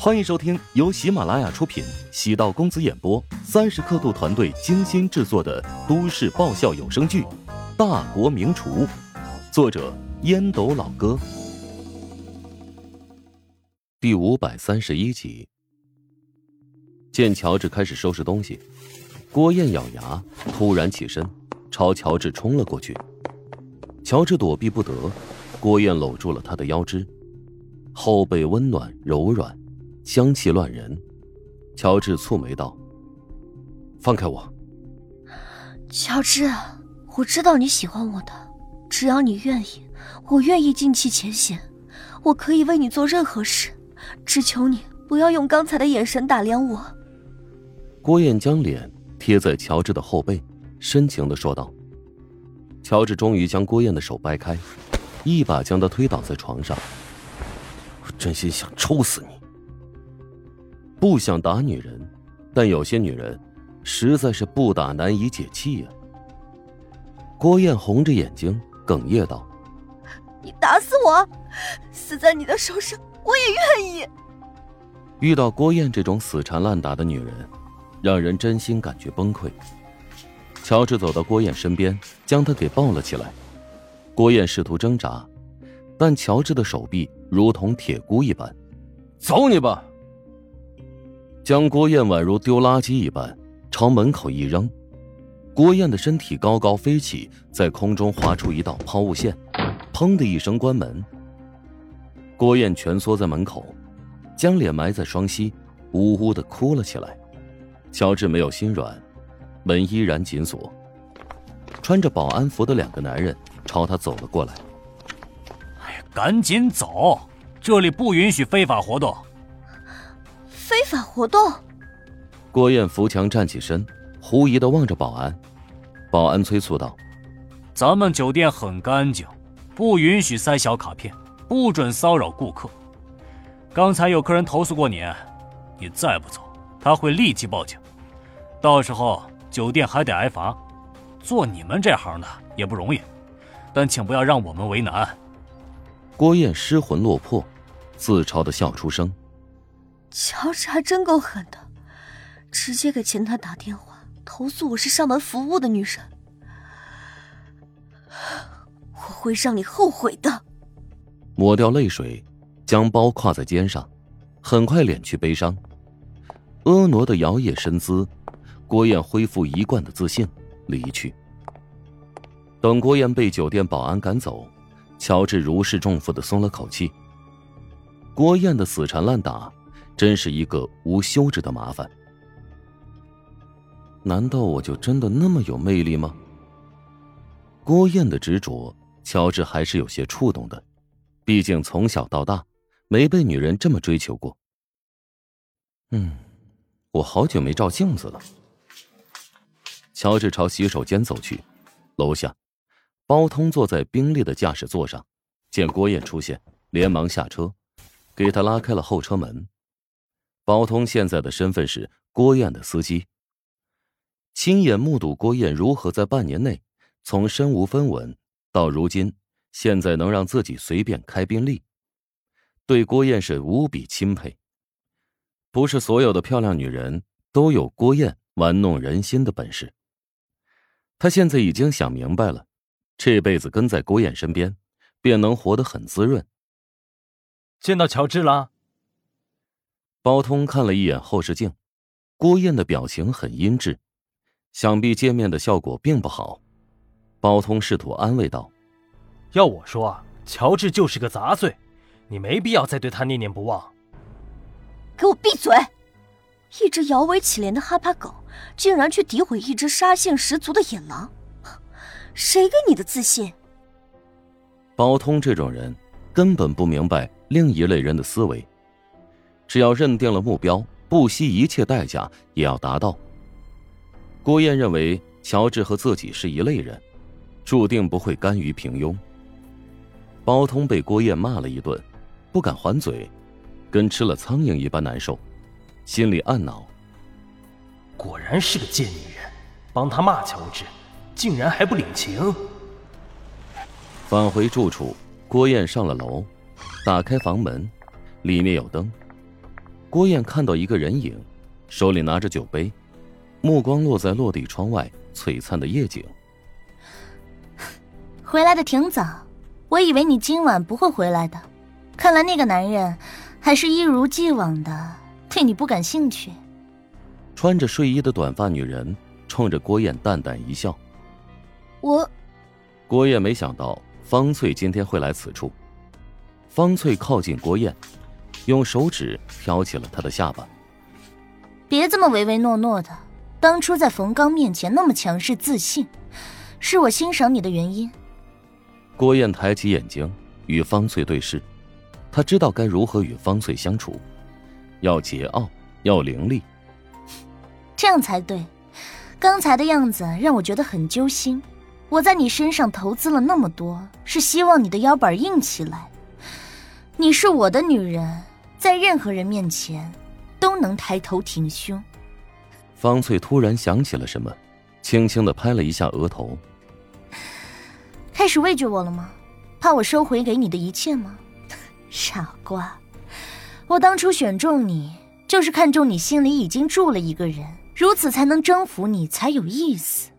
欢迎收听由喜马拉雅出品、喜道公子演播、三十刻度团队精心制作的都市爆笑有声剧《大国名厨》，作者烟斗老哥，第五百三十一集。见乔治开始收拾东西，郭燕咬牙，突然起身，朝乔治冲了过去。乔治躲避不得，郭燕搂住了他的腰肢，后背温暖柔软。香气乱人，乔治蹙眉道：“放开我，乔治，我知道你喜欢我的，只要你愿意，我愿意尽弃前嫌，我可以为你做任何事，只求你不要用刚才的眼神打量我。”郭燕将脸贴在乔治的后背，深情的说道。乔治终于将郭燕的手掰开，一把将她推倒在床上。我真心想抽死你！不想打女人，但有些女人实在是不打难以解气呀。郭燕红着眼睛哽咽道：“你打死我，死在你的手上，我也愿意。”遇到郭燕这种死缠烂打的女人，让人真心感觉崩溃。乔治走到郭燕身边，将她给抱了起来。郭燕试图挣扎，但乔治的手臂如同铁箍一般：“走你吧！”将郭燕宛如丢垃圾一般朝门口一扔，郭燕的身体高高飞起，在空中划出一道抛物线，砰的一声关门。郭燕蜷缩在门口，将脸埋在双膝，呜呜的哭了起来。乔治没有心软，门依然紧锁。穿着保安服的两个男人朝他走了过来。哎呀，赶紧走，这里不允许非法活动。非法活动。郭燕扶墙站起身，狐疑的望着保安。保安催促道：“咱们酒店很干净，不允许塞小卡片，不准骚扰顾客。刚才有客人投诉过你，你再不走，他会立即报警，到时候酒店还得挨罚。做你们这行的也不容易，但请不要让我们为难。”郭燕失魂落魄，自嘲的笑出声。乔治还真够狠的，直接给前台打电话投诉我是上门服务的女人，我会让你后悔的。抹掉泪水，将包挎在肩上，很快敛去悲伤，婀娜的摇曳身姿，郭燕恢复一贯的自信，离去。等郭燕被酒店保安赶走，乔治如释重负的松了口气。郭燕的死缠烂打。真是一个无休止的麻烦。难道我就真的那么有魅力吗？郭燕的执着，乔治还是有些触动的。毕竟从小到大，没被女人这么追求过。嗯，我好久没照镜子了。乔治朝洗手间走去，楼下，包通坐在宾利的驾驶座上，见郭燕出现，连忙下车，给他拉开了后车门。包通现在的身份是郭燕的司机，亲眼目睹郭燕如何在半年内从身无分文到如今现在能让自己随便开宾利，对郭燕是无比钦佩。不是所有的漂亮女人都有郭燕玩弄人心的本事。他现在已经想明白了，这辈子跟在郭燕身边，便能活得很滋润。见到乔治了。包通看了一眼后视镜，郭燕的表情很阴鸷，想必见面的效果并不好。包通试图安慰道：“要我说啊，乔治就是个杂碎，你没必要再对他念念不忘。”给我闭嘴！一只摇尾乞怜的哈巴狗，竟然去诋毁一只杀性十足的野狼，谁给你的自信？包通这种人根本不明白另一类人的思维。只要认定了目标，不惜一切代价也要达到。郭燕认为乔治和自己是一类人，注定不会甘于平庸。包通被郭燕骂了一顿，不敢还嘴，跟吃了苍蝇一般难受，心里暗恼：果然是个贱女人，帮他骂乔治，竟然还不领情。返回住处，郭燕上了楼，打开房门，里面有灯。郭燕看到一个人影，手里拿着酒杯，目光落在落地窗外璀璨的夜景。回来的挺早，我以为你今晚不会回来的。看来那个男人还是一如既往的对你不感兴趣。穿着睡衣的短发女人冲着郭燕淡淡一笑。我，郭燕没想到方翠今天会来此处。方翠靠近郭燕，用手指挑起了他的下巴。别这么唯唯诺诺的，当初在冯刚面前那么强势自信，是我欣赏你的原因。郭燕抬起眼睛与方翠对视，她知道该如何与方翠相处，要桀骜，要凌厉，这样才对。刚才的样子让我觉得很揪心。我在你身上投资了那么多，是希望你的腰板硬起来。你是我的女人，在任何人面前都能抬头挺胸。方翠突然想起了什么，轻轻的拍了一下额头。开始畏惧我了吗？怕我收回给你的一切吗？傻瓜，我当初选中你，就是看中你心里已经住了一个人，如此才能征服你，才有意思。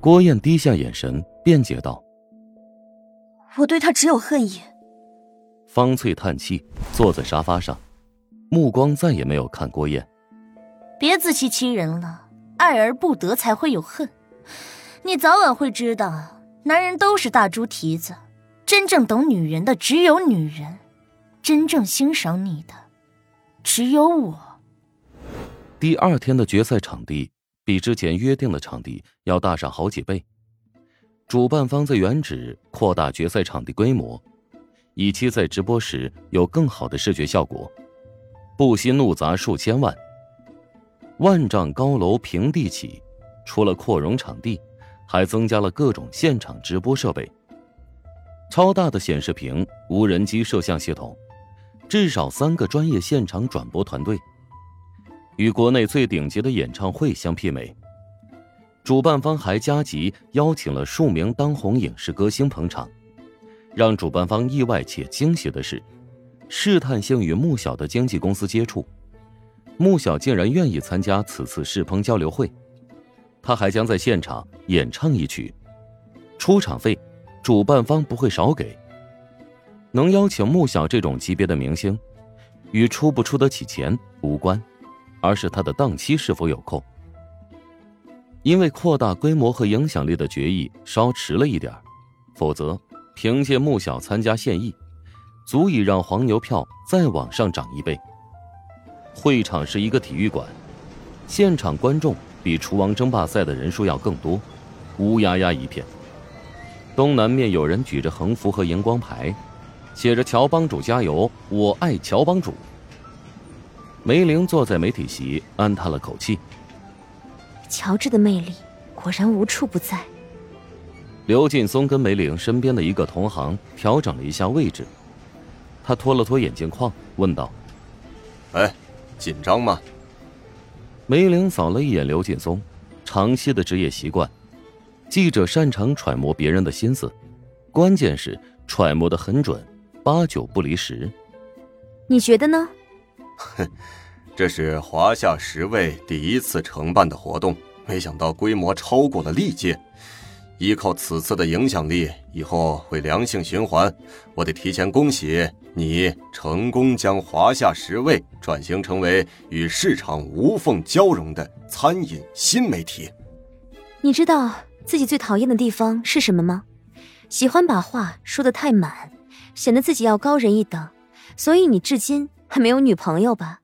郭燕低下眼神，辩解道：“我对他只有恨意。”方翠叹气，坐在沙发上，目光再也没有看郭燕。别自欺欺人了，爱而不得才会有恨。你早晚会知道，男人都是大猪蹄子，真正懂女人的只有女人，真正欣赏你的只有我。第二天的决赛场地比之前约定的场地要大上好几倍，主办方在原址扩大决赛场地规模。以期在直播时有更好的视觉效果，不惜怒砸数千万。万丈高楼平地起，除了扩容场地，还增加了各种现场直播设备。超大的显示屏、无人机摄像系统，至少三个专业现场转播团队，与国内最顶级的演唱会相媲美。主办方还加急邀请了数名当红影视歌星捧场。让主办方意外且惊喜的是，试探性与穆小的经纪公司接触，穆小竟然愿意参加此次试烹交流会，他还将在现场演唱一曲，出场费，主办方不会少给。能邀请穆小这种级别的明星，与出不出得起钱无关，而是他的档期是否有空。因为扩大规模和影响力的决议稍迟了一点否则。凭借穆小参加献艺，足以让黄牛票再往上涨一倍。会场是一个体育馆，现场观众比厨王争霸赛的人数要更多，乌压压一片。东南面有人举着横幅和荧光牌，写着“乔帮主加油，我爱乔帮主”。梅玲坐在媒体席，暗叹了口气：“乔治的魅力果然无处不在。”刘劲松跟梅玲身边的一个同行调整了一下位置，他脱了脱眼镜框，问道：“哎，紧张吗？”梅玲扫了一眼刘劲松，长期的职业习惯，记者擅长揣摩别人的心思，关键是揣摩的很准，八九不离十。你觉得呢？哼，这是华夏十位第一次承办的活动，没想到规模超过了历届。依靠此次的影响力，以后会良性循环。我得提前恭喜你，成功将华夏十味转型成为与市场无缝交融的餐饮新媒体。你知道自己最讨厌的地方是什么吗？喜欢把话说的太满，显得自己要高人一等。所以你至今还没有女朋友吧？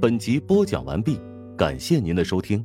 本集播讲完毕，感谢您的收听。